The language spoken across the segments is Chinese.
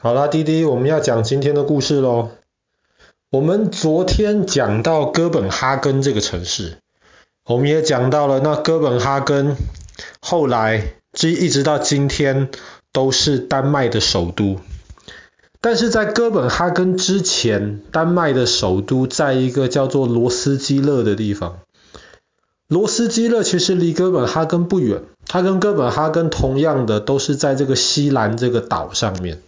好啦，滴滴，我们要讲今天的故事喽。我们昨天讲到哥本哈根这个城市，我们也讲到了那哥本哈根后来一一直到今天都是丹麦的首都。但是在哥本哈根之前，丹麦的首都在一个叫做罗斯基勒的地方。罗斯基勒其实离哥本哈根不远，它跟哥本哈根同样的都是在这个西兰这个岛上面。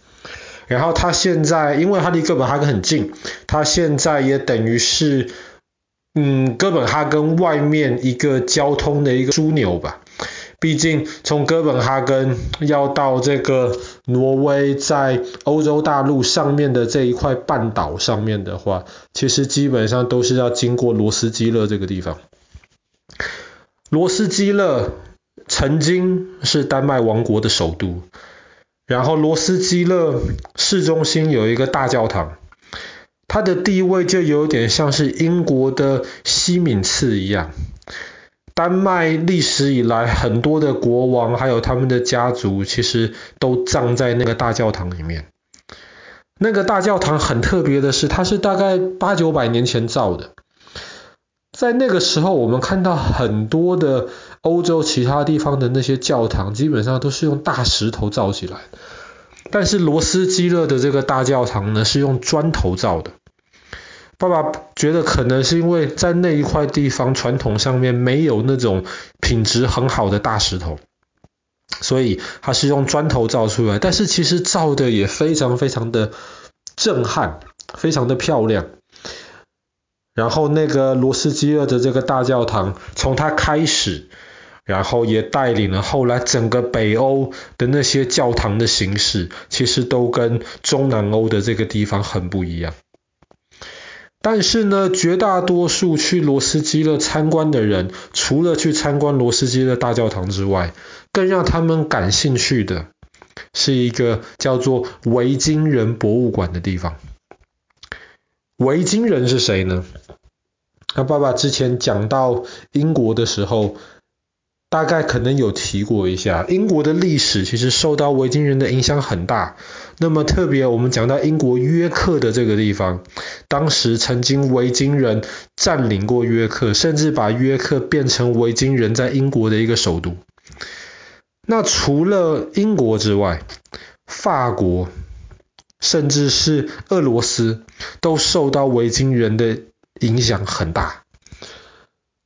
然后它现在，因为它离哥本哈根很近，它现在也等于是，嗯，哥本哈根外面一个交通的一个枢纽吧。毕竟从哥本哈根要到这个挪威在欧洲大陆上面的这一块半岛上面的话，其实基本上都是要经过罗斯基勒这个地方。罗斯基勒曾经是丹麦王国的首都。然后罗斯基勒市中心有一个大教堂，它的地位就有点像是英国的西敏寺一样。丹麦历史以来很多的国王还有他们的家族，其实都葬在那个大教堂里面。那个大教堂很特别的是，它是大概八九百年前造的。在那个时候，我们看到很多的欧洲其他地方的那些教堂，基本上都是用大石头造起来。但是罗斯基勒的这个大教堂呢，是用砖头造的。爸爸觉得可能是因为在那一块地方传统上面没有那种品质很好的大石头，所以它是用砖头造出来。但是其实造的也非常非常的震撼，非常的漂亮。然后那个罗斯基勒的这个大教堂，从它开始，然后也带领了后来整个北欧的那些教堂的形式，其实都跟中南欧的这个地方很不一样。但是呢，绝大多数去罗斯基勒参观的人，除了去参观罗斯基勒大教堂之外，更让他们感兴趣的是一个叫做维京人博物馆的地方。维京人是谁呢？他爸爸之前讲到英国的时候，大概可能有提过一下，英国的历史其实受到维京人的影响很大。那么特别我们讲到英国约克的这个地方，当时曾经维京人占领过约克，甚至把约克变成维京人在英国的一个首都。那除了英国之外，法国。甚至是俄罗斯都受到维京人的影响很大。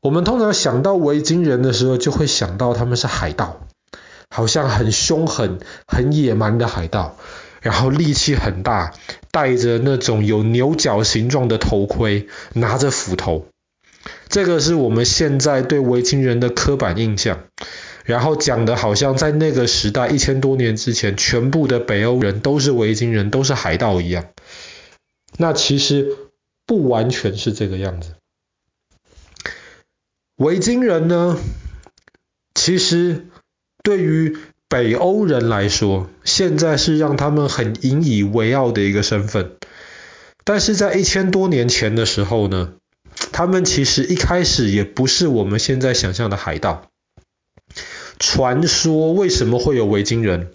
我们通常想到维京人的时候，就会想到他们是海盗，好像很凶狠、很野蛮的海盗，然后力气很大，戴着那种有牛角形状的头盔，拿着斧头。这个是我们现在对维京人的刻板印象。然后讲的好像在那个时代一千多年之前，全部的北欧人都是维京人，都是海盗一样。那其实不完全是这个样子。维京人呢，其实对于北欧人来说，现在是让他们很引以为傲的一个身份。但是在一千多年前的时候呢，他们其实一开始也不是我们现在想象的海盗。传说为什么会有维京人？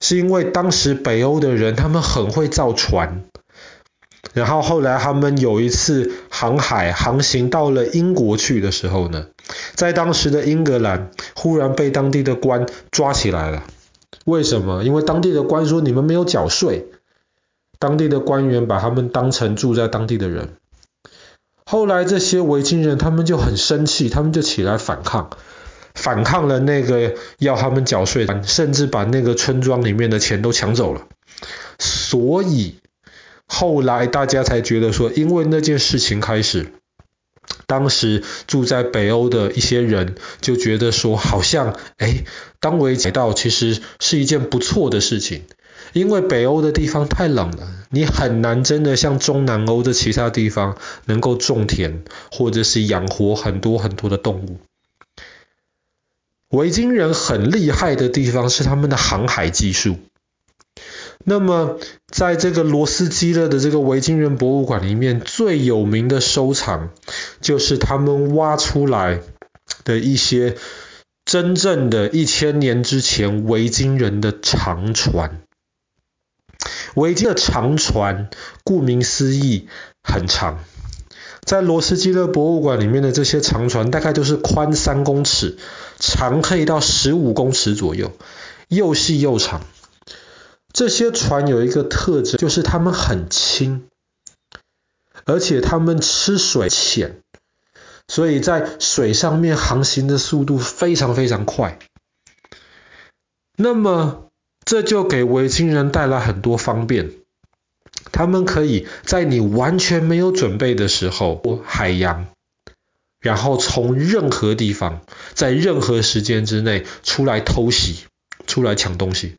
是因为当时北欧的人他们很会造船，然后后来他们有一次航海航行到了英国去的时候呢，在当时的英格兰忽然被当地的官抓起来了。为什么？因为当地的官说你们没有缴税，当地的官员把他们当成住在当地的人。后来这些维京人他们就很生气，他们就起来反抗。反抗了那个要他们缴税，甚至把那个村庄里面的钱都抢走了。所以后来大家才觉得说，因为那件事情开始，当时住在北欧的一些人就觉得说，好像哎，当维京海盗其实是一件不错的事情，因为北欧的地方太冷了，你很难真的像中南欧的其他地方能够种田，或者是养活很多很多的动物。维京人很厉害的地方是他们的航海技术。那么，在这个罗斯基勒的这个维京人博物馆里面，最有名的收藏就是他们挖出来的一些真正的一千年之前维京人的长船。维京的长船，顾名思义很长。在罗斯基勒博物馆里面的这些长船，大概都是宽三公尺，长可以到十五公尺左右，又细又长。这些船有一个特征，就是它们很轻，而且它们吃水浅，所以在水上面航行的速度非常非常快。那么，这就给维京人带来很多方便。他们可以在你完全没有准备的时候海洋，然后从任何地方，在任何时间之内出来偷袭、出来抢东西。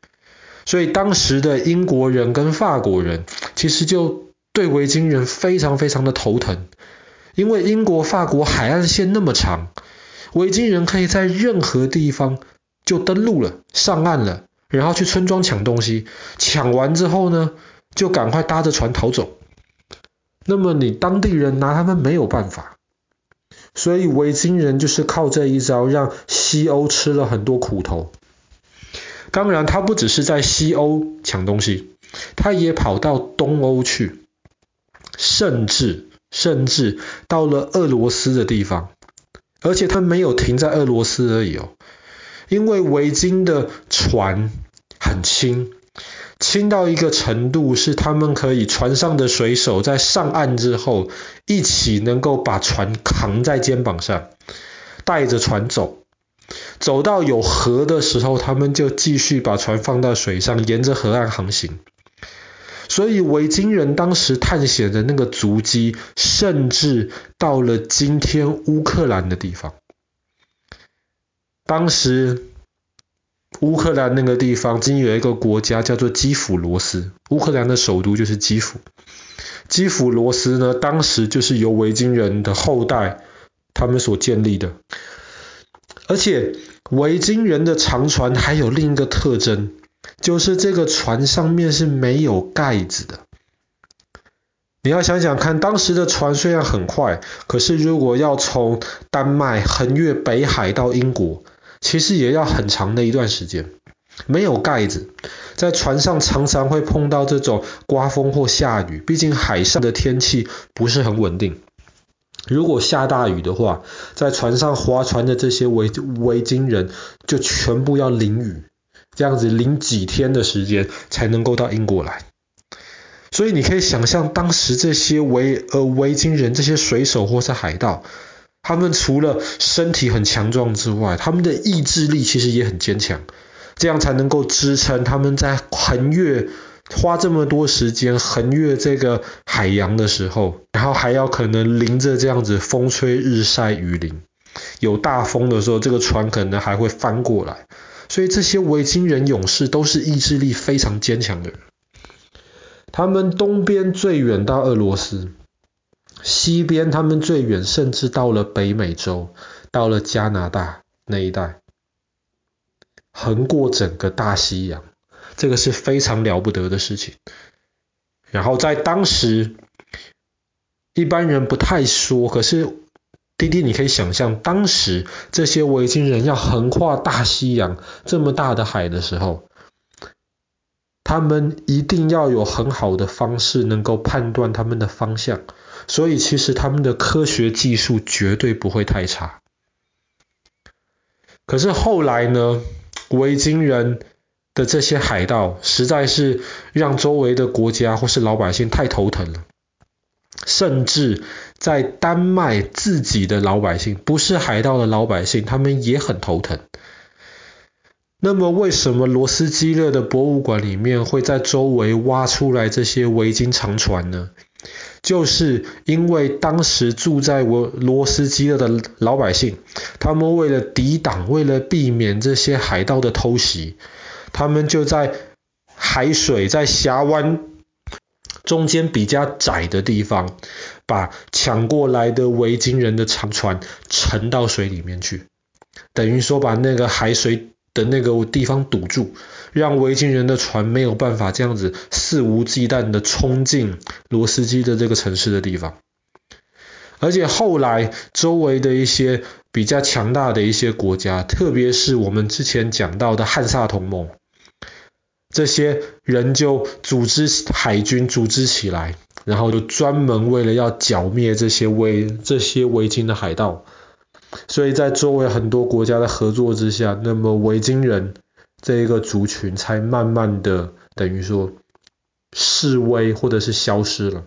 所以当时的英国人跟法国人其实就对维京人非常非常的头疼，因为英国、法国海岸线那么长，维京人可以在任何地方就登陆了、上岸了，然后去村庄抢东西，抢完之后呢，就赶快搭着船逃走，那么你当地人拿他们没有办法，所以维京人就是靠这一招让西欧吃了很多苦头。当然，他不只是在西欧抢东西，他也跑到东欧去，甚至甚至到了俄罗斯的地方，而且他没有停在俄罗斯而已哦，因为维京的船很轻。轻到一个程度，是他们可以船上的水手在上岸之后，一起能够把船扛在肩膀上，带着船走，走到有河的时候，他们就继续把船放到水上，沿着河岸航行。所以维京人当时探险的那个足迹，甚至到了今天乌克兰的地方。当时。乌克兰那个地方，今有一个国家叫做基辅罗斯，乌克兰的首都就是基辅。基辅罗斯呢，当时就是由维京人的后代他们所建立的。而且维京人的长船还有另一个特征，就是这个船上面是没有盖子的。你要想想看，当时的船虽然很快，可是如果要从丹麦横越北海到英国，其实也要很长的一段时间，没有盖子，在船上常常会碰到这种刮风或下雨，毕竟海上的天气不是很稳定。如果下大雨的话，在船上划船的这些维维京人就全部要淋雨，这样子淋几天的时间才能够到英国来。所以你可以想象，当时这些维呃维京人这些水手或是海盗。他们除了身体很强壮之外，他们的意志力其实也很坚强，这样才能够支撑他们在横越花这么多时间横越这个海洋的时候，然后还要可能淋着这样子风吹日晒雨淋，有大风的时候，这个船可能还会翻过来。所以这些维京人勇士都是意志力非常坚强的人。他们东边最远到俄罗斯。西边，他们最远，甚至到了北美洲，到了加拿大那一带，横过整个大西洋，这个是非常了不得的事情。然后在当时，一般人不太说，可是滴滴，你可以想象，当时这些维京人要横跨大西洋这么大的海的时候，他们一定要有很好的方式，能够判断他们的方向。所以其实他们的科学技术绝对不会太差。可是后来呢，维京人的这些海盗实在是让周围的国家或是老百姓太头疼了，甚至在丹麦自己的老百姓，不是海盗的老百姓，他们也很头疼。那么为什么罗斯基勒的博物馆里面会在周围挖出来这些维京长船呢？就是因为当时住在罗罗斯基勒的老百姓，他们为了抵挡、为了避免这些海盗的偷袭，他们就在海水在峡湾中间比较窄的地方，把抢过来的维京人的长船沉到水里面去，等于说把那个海水的那个地方堵住。让维京人的船没有办法这样子肆无忌惮的冲进罗斯基的这个城市的地方，而且后来周围的一些比较强大的一些国家，特别是我们之前讲到的汉萨同盟，这些人就组织海军，组织起来，然后就专门为了要剿灭这些维这些维京的海盗。所以在周围很多国家的合作之下，那么维京人这一个族群才慢慢的等于说式微或者是消失了。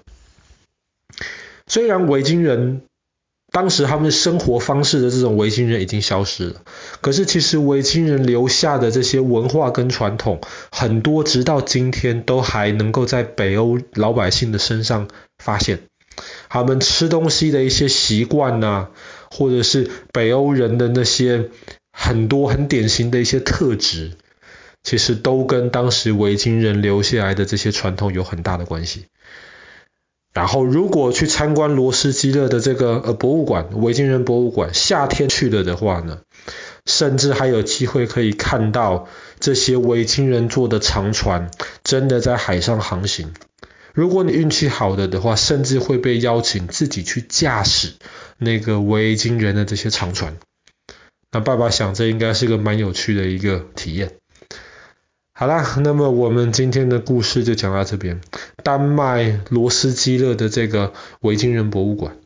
虽然维京人当时他们生活方式的这种维京人已经消失了，可是其实维京人留下的这些文化跟传统，很多直到今天都还能够在北欧老百姓的身上发现。他们吃东西的一些习惯呐，或者是北欧人的那些很多很典型的一些特质，其实都跟当时维京人留下来的这些传统有很大的关系。然后，如果去参观罗斯基勒的这个呃博物馆，维京人博物馆，夏天去了的话呢，甚至还有机会可以看到这些维京人做的长船真的在海上航行。如果你运气好的的话，甚至会被邀请自己去驾驶那个维京人的这些长船。那爸爸想，这应该是个蛮有趣的一个体验。好啦，那么我们今天的故事就讲到这边。丹麦罗斯基勒的这个维京人博物馆。